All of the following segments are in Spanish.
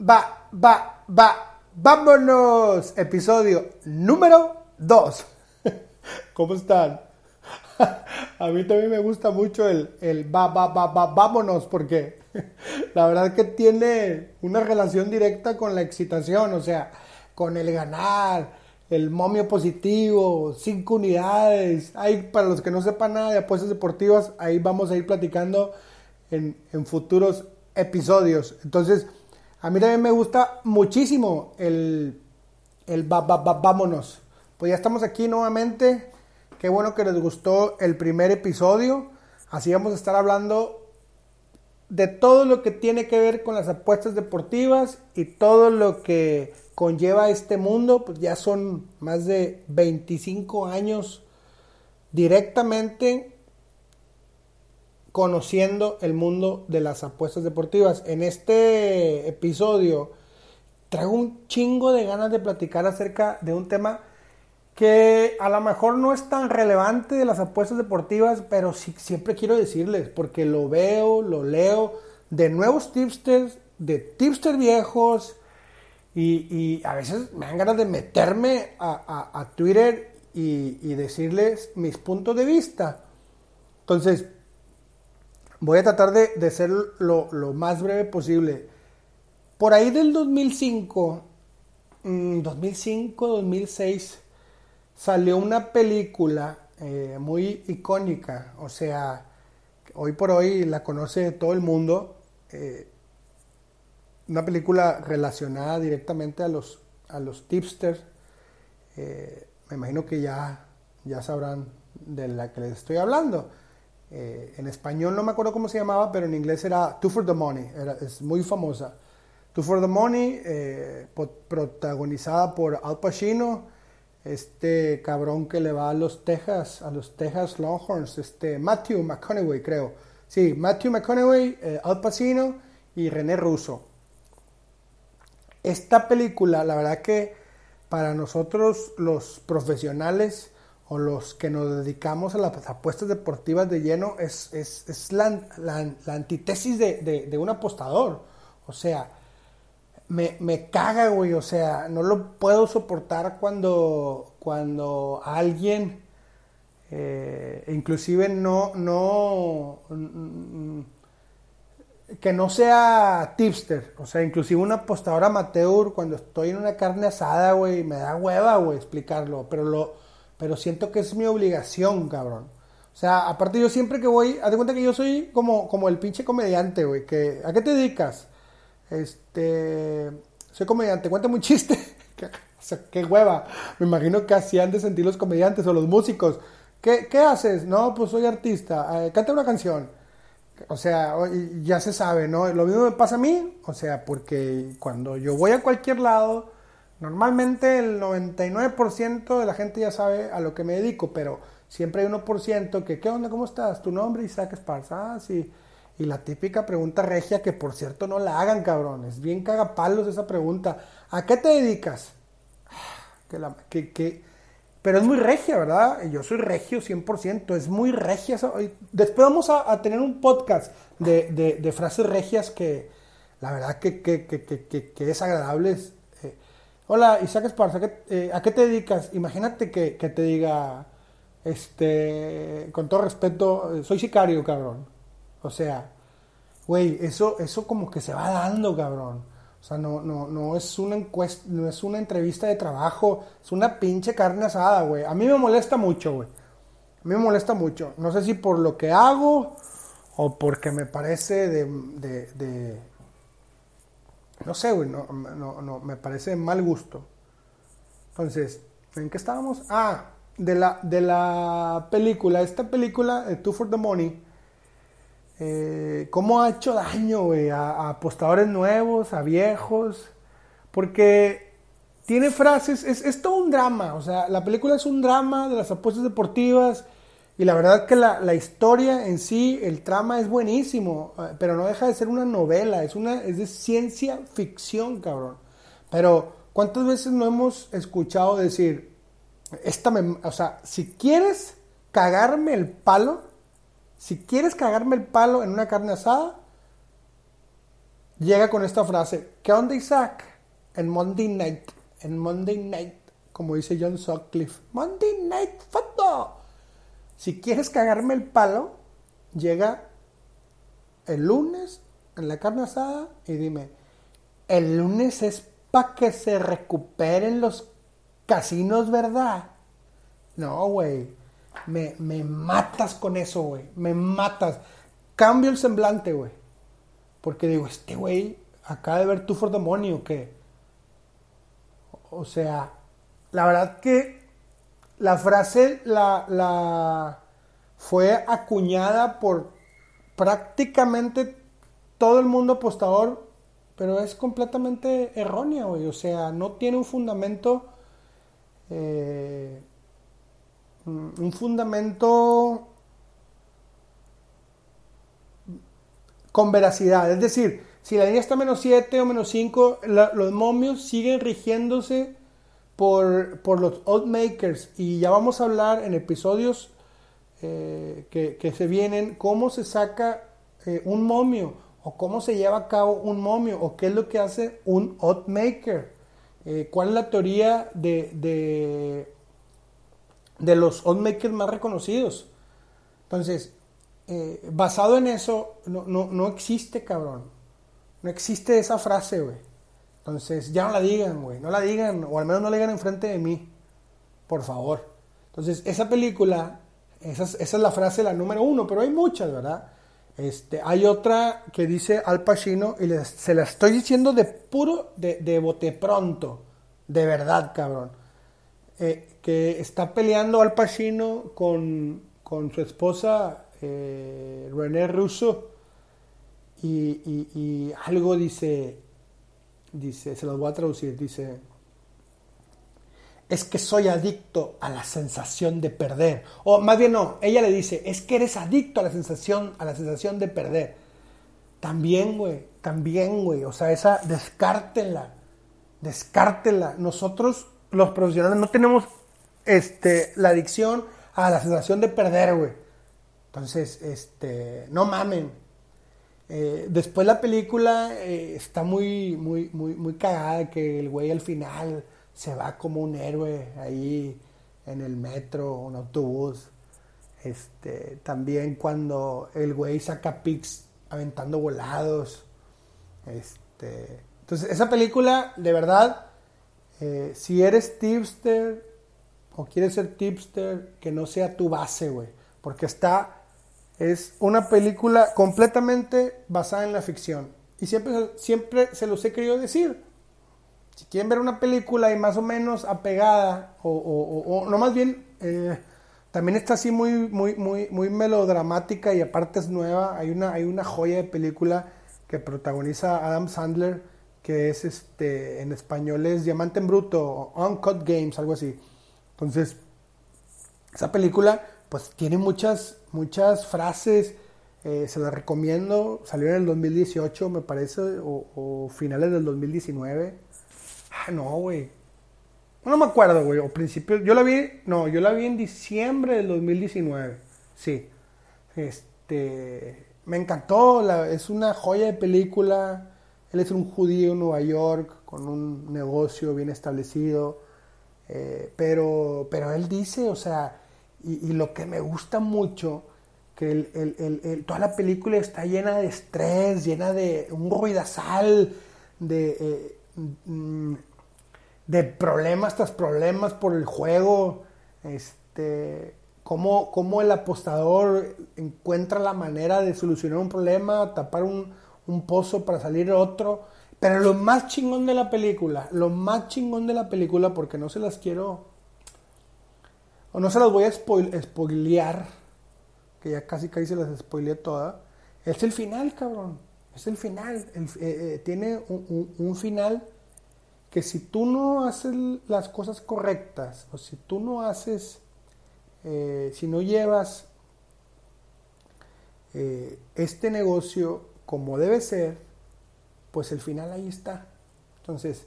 va, va, va, vámonos. Episodio número 2. ¿Cómo están? A mí también me gusta mucho el, el va, va, va, va, vámonos, porque la verdad que tiene una relación directa con la excitación, o sea, con el ganar, el momio positivo, cinco unidades. Hay, para los que no sepan nada de apuestas deportivas, ahí vamos a ir platicando en, en futuros episodios. Entonces, a mí también me gusta muchísimo el, el vámonos. Pues ya estamos aquí nuevamente. Qué bueno que les gustó el primer episodio. Así vamos a estar hablando de todo lo que tiene que ver con las apuestas deportivas y todo lo que conlleva este mundo. Pues ya son más de 25 años directamente conociendo el mundo de las apuestas deportivas. En este episodio traigo un chingo de ganas de platicar acerca de un tema que a lo mejor no es tan relevante de las apuestas deportivas, pero sí, siempre quiero decirles, porque lo veo, lo leo, de nuevos tipsters, de tipsters viejos, y, a veces me dan ganas de meterme a, Twitter y, y decirles mis puntos de vista. Entonces, Voy a tratar de, ser lo, más breve posible. Por ahí del 2005, 2005, 2006, salió una película eh, muy icónica. O sea, hoy por hoy la conoce todo el mundo. Eh, una película relacionada directamente a los, a los tipsters. Eh, me imagino que ya, ya sabrán de la que les estoy hablando. Eh, en español no me acuerdo cómo se llamaba, pero en inglés era Two for the Money, es muy famosa. Two for the Money, eh, protagonizada por Al Pacino, este cabrón que le va a los Texas, a los Texas Longhorns, este Matthew McConaughey creo. Sí, Matthew McConaughey, eh, Al Pacino y René Russo. Esta película, la verdad que para nosotros los profesionales, o los que nos dedicamos a las apuestas deportivas de lleno es, es, la, antítesis de, un apostador. O sea, me, me, caga, güey. O sea, no lo puedo soportar cuando, cuando alguien, eh, inclusive no, no, que no sea tipster. O sea, inclusive un apostador amateur, cuando estoy en una carne asada, güey, me da hueva, güey, explicarlo. Pero lo pero siento que es mi obligación, cabrón. O sea, aparte yo siempre que voy, haz de cuenta que yo soy como, como el pinche comediante, güey, que ¿a qué te dedicas? Este, soy comediante, cuéntame un chiste. o sea, qué hueva. Me imagino que así han de sentir los comediantes o los músicos. ¿Qué, qué haces? No, pues soy artista. Eh, canta una canción. O sea, ya se sabe, ¿no? Lo mismo me pasa a mí. O sea, porque cuando yo voy a cualquier lado Normalmente el 99% de la gente ya sabe a lo que me dedico, pero siempre hay 1% que, ¿qué onda? ¿Cómo estás? ¿Tu nombre? Isaac Esparza. Ah, sí. Y la típica pregunta regia, que por cierto no la hagan, cabrones. Bien cagapalos esa pregunta. ¿A qué te dedicas? Que la, que, Pero es muy regia, ¿verdad? Yo soy regio 100%. Es muy regia. Después vamos a, tener un podcast de, de, frases regias que la verdad que, que es agradable Hola, Isaac Esparza, eh, ¿a qué te dedicas? Imagínate que, te diga, este, con todo respeto, eh, soy sicario, cabrón. O sea, güey, eso, eso como que se va dando, cabrón. O sea, no, no, no es una encuesta, no es una entrevista de trabajo, es una pinche carne asada, güey. A mí me molesta mucho, güey. A mí me molesta mucho. No sé si por lo que hago o porque me parece de no sé, güey, no, no, me parece mal gusto. Entonces, ¿en qué estábamos? Ah, de la, de la película, esta película, Two for the Money, eh, ¿cómo ha hecho daño, güey, a, apostadores nuevos, a viejos? Porque tiene frases, es, es todo un drama, o sea, la película es un drama de las apuestas deportivas y la verdad que la, historia en sí, el trama es buenísimo, eh, pero no deja de ser una novela, es, una, es de ciencia ficción, cabrón. Pero, ¿cuántas veces no hemos escuchado decir, esta o sea, si quieres cagarme el palo, si quieres cagarme el palo en una carne asada, llega con esta frase, ¿qué onda Isaac? En Monday Night, en Monday Night, como dice John Sutcliffe, Monday Night Football. Si quieres cagarme el palo, llega el lunes en la carne asada y dime, el lunes es para que se recuperen los casinos, ¿verdad? No, güey. Me, me matas con eso, güey. Me matas. Cambio el semblante, güey. Porque digo, este güey acaba de ver tu for the money o sea, la verdad que la frase la, la fue acuñada por prácticamente todo el mundo apostador, pero es completamente errónea, güey. O sea, no tiene un fundamento. Eh, un fundamento con veracidad. Es decir, si la línea está menos 7 o menos 5, los momios siguen rigiéndose por, por los oddmakers. Y ya vamos a hablar en episodios eh, que, se vienen cómo se saca eh, un momio o cómo se lleva a cabo un momio o qué es lo que hace un oddmaker. Eh, ¿Cuál es la teoría de, de, de los oddmakers más reconocidos? Entonces, eh, basado en eso, no, no, no, existe, cabrón. No existe esa frase, güey. Entonces, ya no la digan, güey. No la digan, o al menos no la digan enfrente de mí. Por favor. Entonces, esa película, esa es, esa es la frase, la número uno, pero hay muchas, ¿verdad? Este, hay otra que dice Al Pacino, y se la estoy diciendo de puro, de, de bote pronto. De verdad, cabrón. Eh, que está peleando Al Pacino con, con su esposa eh, René Russo y, algo dice, dice, se los voy a traducir, dice, es que soy adicto a la sensación de perder. O más bien no, ella le dice, es que eres adicto a la sensación, a la sensación de perder. También, güey, también, güey. O sea, esa, descártela, descártela. Nosotros, los profesionales, no tenemos este, la adicción a la sensación de perder, güey. Entonces, este, no mamen. Eh, después la película eh, está muy, muy, muy, muy cagada que el güey al final se va como un héroe ahí en el metro, un autobús. Este, también cuando el güey saca pics aventando volados. Este, entonces, esa película, de verdad, eh, si eres tipster o quieres ser tipster, que no sea tu base, güey. Porque está es una película completamente basada en la ficción. Y siempre, siempre se los he querido decir. Si quieren ver una película y más o menos apegada, o, no más bien, eh, también está así muy, muy, muy, muy melodramática y aparte es nueva. Hay una, hay una joya de película que protagoniza Adam Sandler, que es este, en español es Diamante en Bruto, Uncut Games, algo así. Entonces, esa película pues tiene muchas, muchas frases, eh, se las recomiendo, salió en el 2018 me parece, o, finales del 2019. Ah, no, güey. No me acuerdo, güey, o principios, yo la vi, no, yo la vi en diciembre del 2019, sí. Este, me encantó, es una joya de película. Él es un judío en Nueva York con un negocio bien establecido. Eh, pero, pero él dice, o sea, y, lo que me gusta mucho, que toda la película está llena de estrés, llena de un ruidazal, de, eh, mm, de problemas tras problemas por el juego. Este, cómo, cómo, el apostador encuentra la manera de solucionar un problema, tapar un, un pozo para salir otro. Pero lo más chingón de la película, lo más chingón de la película, porque no se las quiero o no se las voy a spoilear, que ya casi casi se las spoileé todas, es el final, cabrón. Es el final. Eh, eh, tiene un, final que si tú no haces las cosas correctas, o si tú no haces, eh, si no llevas este negocio como debe ser, pues el final ahí está. Entonces,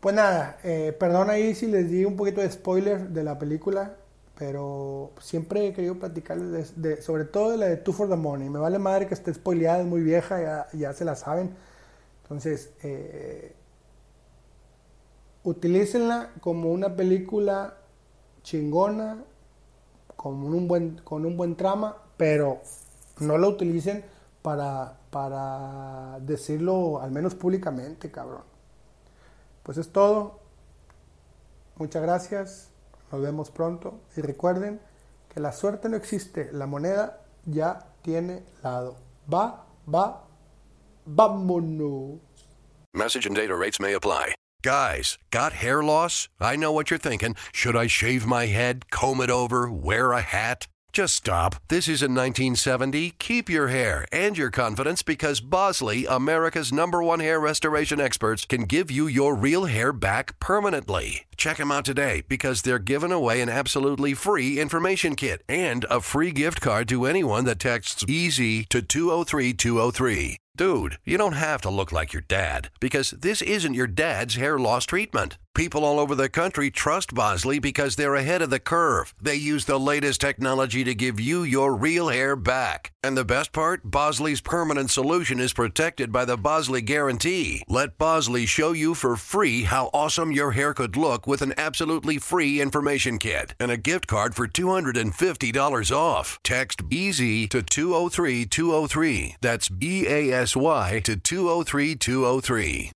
pues nada, eh, perdón ahí si les di un poquito de spoiler de la película, pero siempre he querido platicarles de, sobre todo de la de Two for the Money. Me vale madre que esté spoileada, es muy vieja, ya, se la saben. Entonces, eh, utilícenla como una película chingona, con un buen, con un buen trama, pero no la utilicen para, para decirlo al menos públicamente, cabrón. Pues es todo. Muchas gracias. Nos vemos pronto. Y recuerden que la suerte no existe. La moneda ya tiene lado. Va, va, vámonos. Message and data rates may apply. Guys, got hair loss? I know what you're thinking. Should I shave my head, comb it over, wear a hat? Just stop. This isn't 1970. Keep your hair and your confidence because Bosley, America's number one hair restoration experts, can give you your real hair back permanently. Check them out today because they're giving away an absolutely free information kit and a free gift card to anyone that texts EASY to 203203. Dude, you don't have to look like your dad because this isn't your dad's hair loss treatment. People all over the country trust Bosley because they're ahead of the curve. They use the latest technology to give you your real hair back. And the best part? Bosley's permanent solution is protected by the Bosley Guarantee. Let Bosley show you for free how awesome your hair could look with an absolutely free information kit and a gift card for $250 off. Text EASY to 203203. That's B A S SY to 203 203.